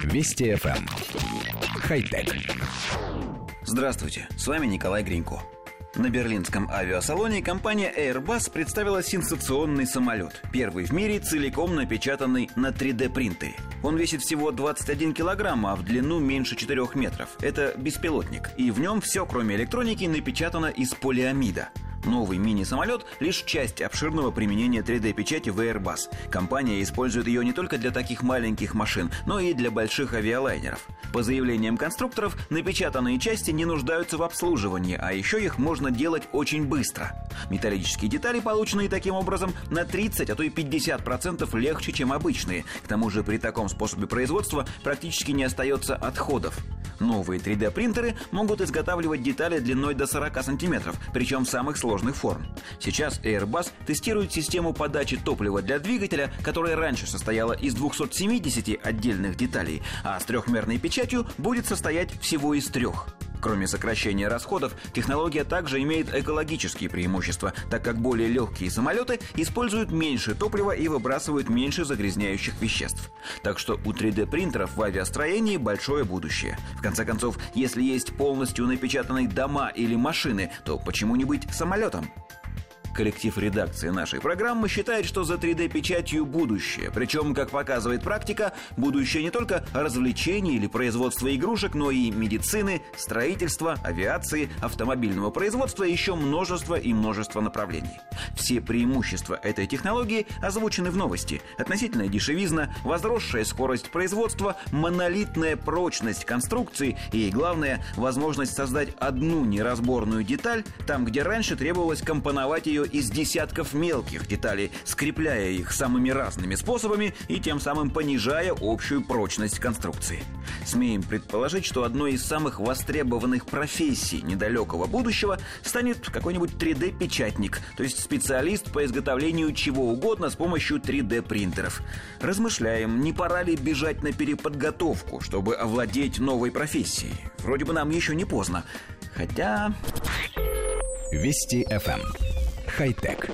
Вести FM. Эм. Хай-тек. Здравствуйте, с вами Николай Гринько. На берлинском авиасалоне компания Airbus представила сенсационный самолет. Первый в мире целиком напечатанный на 3D-принтере. Он весит всего 21 килограмм, а в длину меньше 4 метров. Это беспилотник. И в нем все, кроме электроники, напечатано из полиамида. Новый мини-самолет – лишь часть обширного применения 3D-печати в Airbus. Компания использует ее не только для таких маленьких машин, но и для больших авиалайнеров. По заявлениям конструкторов, напечатанные части не нуждаются в обслуживании, а еще их можно делать очень быстро. Металлические детали, полученные таким образом, на 30, а то и 50% легче, чем обычные. К тому же при таком способе производства практически не остается отходов. Новые 3D-принтеры могут изготавливать детали длиной до 40 сантиметров, причем самых сложных форм. Сейчас Airbus тестирует систему подачи топлива для двигателя, которая раньше состояла из 270 отдельных деталей, а с трехмерной печатью будет состоять всего из трех. Кроме сокращения расходов, технология также имеет экологические преимущества, так как более легкие самолеты используют меньше топлива и выбрасывают меньше загрязняющих веществ. Так что у 3D-принтеров в авиастроении большое будущее. В конце концов, если есть полностью напечатанные дома или машины, то почему не быть самолетом? Коллектив редакции нашей программы считает, что за 3D-печатью будущее. Причем, как показывает практика, будущее не только развлечений или производства игрушек, но и медицины, строительства, авиации, автомобильного производства и еще множество и множество направлений. Все преимущества этой технологии озвучены в новости. Относительная дешевизна, возросшая скорость производства, монолитная прочность конструкции и, главное, возможность создать одну неразборную деталь там, где раньше требовалось компоновать ее из десятков мелких деталей, скрепляя их самыми разными способами и тем самым понижая общую прочность конструкции. Смеем предположить, что одной из самых востребованных профессий недалекого будущего станет какой-нибудь 3D-печатник, то есть специалист по изготовлению чего угодно с помощью 3D-принтеров. Размышляем, не пора ли бежать на переподготовку, чтобы овладеть новой профессией. Вроде бы нам еще не поздно. Хотя... Вести FM. Хай-тек.